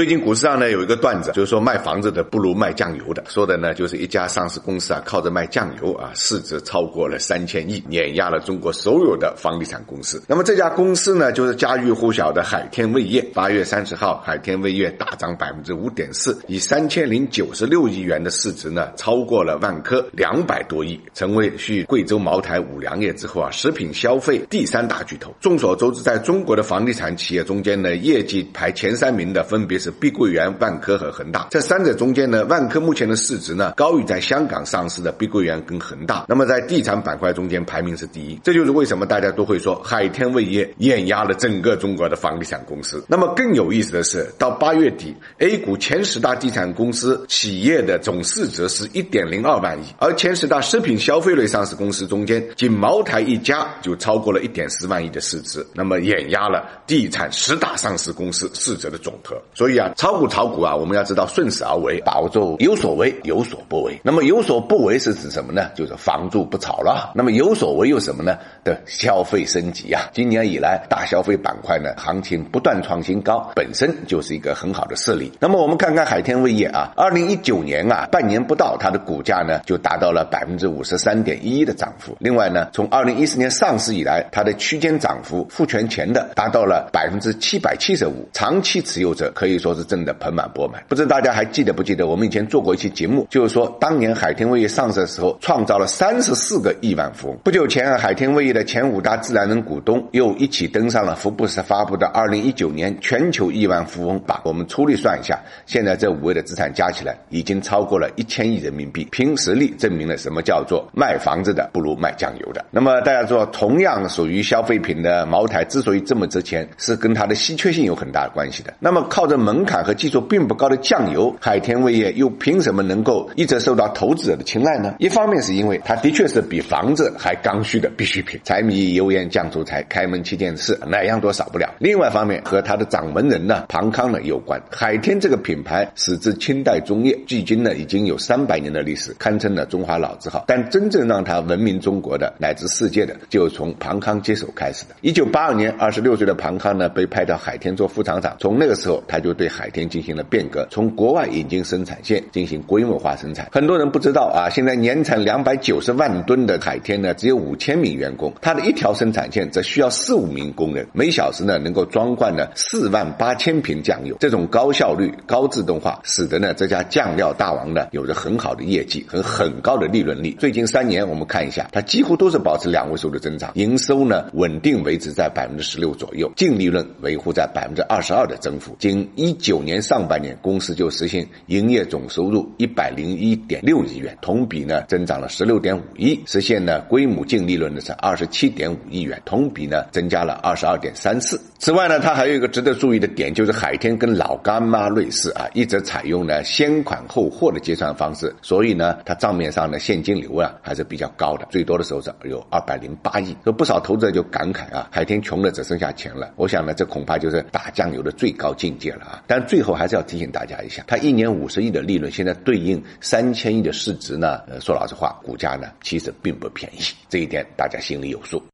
最近股市上呢有一个段子，就是说卖房子的不如卖酱油的，说的呢就是一家上市公司啊，靠着卖酱油啊，市值超过了三千亿，碾压了中国所有的房地产公司。那么这家公司呢，就是家喻户晓的海天味业。八月三十号，海天味业大涨百分之五点四，以三千零九十六亿元的市值呢，超过了万科两百多亿，成为续贵州茅台、五粮液之后啊，食品消费第三大巨头。众所周知，在中国的房地产企业中间呢，业绩排前三名的分别。是碧桂园、万科和恒大，这三者中间呢，万科目前的市值呢高于在香港上市的碧桂园跟恒大。那么在地产板块中间排名是第一，这就是为什么大家都会说海天味业碾压了整个中国的房地产公司。那么更有意思的是，到八月底，A 股前十大地产公司企业的总市值是一点零二万亿，而前十大食品消费类上市公司中间，仅茅台一家就超过了一点四万亿的市值，那么碾压了地产十大上市公司市值的总和。所以。对呀，炒股炒股啊，我们要知道顺势而为，把握住有所为有所不为。那么有所不为是指什么呢？就是房住不炒了。那么有所为又什么呢？的消费升级啊。今年以来，大消费板块呢行情不断创新高，本身就是一个很好的势例。那么我们看看海天味业啊，二零一九年啊，半年不到，它的股价呢就达到了百分之五十三点一一的涨幅。另外呢，从二零一四年上市以来，它的区间涨幅复权前的达到了百分之七百七十五，长期持有者可以。说是挣得盆满钵满，不知大家还记得不记得？我们以前做过一期节目，就是说当年海天味业上市的时候，创造了三十四个亿万富翁。不久前，海天味业的前五大自然人股东又一起登上了福布斯发布的二零一九年全球亿万富翁榜。我们粗略算一下，现在这五位的资产加起来已经超过了一千亿人民币，凭实力证明了什么叫做卖房子的不如卖酱油的。那么大家说，同样属于消费品的茅台之所以这么值钱，是跟它的稀缺性有很大的关系的。那么靠着门门槛和技术并不高的酱油，海天味业又凭什么能够一直受到投资者的青睐呢？一方面是因为它的确是比房子还刚需的必需品，柴米油盐酱醋茶，开门七件事，哪样都少不了。另外一方面和它的掌门人呢庞康呢有关。海天这个品牌始自清代中叶，距今呢已经有三百年的历史，堪称呢中华老字号。但真正让它闻名中国的乃至世界的，就从庞康接手开始的。一九八二年，二十六岁的庞康呢被派到海天做副厂长，从那个时候他就对海天。进行了变革，从国外引进生产线进行规模化生产。很多人不知道啊，现在年产两百九十万吨的海天呢，只有五千名员工，它的一条生产线则需要四五名工人，每小时呢能够装罐呢四万八千瓶酱油。这种高效率、高自动化，使得呢这家酱料大王呢有着很好的业绩和很高的利润率。最近三年我们看一下，它几乎都是保持两位数的增长，营收呢稳定维持在百分之十六左右，净利润维护在百分之二十二的增幅。仅一九年。上半年，公司就实现营业总收入一百零一点六亿元，同比呢增长了十六点五亿，实现呢规模净利润呢是二十七点五亿元，同比呢增加了二十二点三四。此外呢，它还有一个值得注意的点，就是海天跟老干妈类似啊，一直采用呢先款后货的结算方式，所以呢，它账面上的现金流啊还是比较高的，最多的时候是有二百零八亿。有不少投资者就感慨啊，海天穷的只剩下钱了。我想呢，这恐怕就是打酱油的最高境界了啊。但最后还是要提醒大家一下，它一年五十亿的利润，现在对应三千亿的市值呢？呃，说老实话，股价呢其实并不便宜，这一点大家心里有数。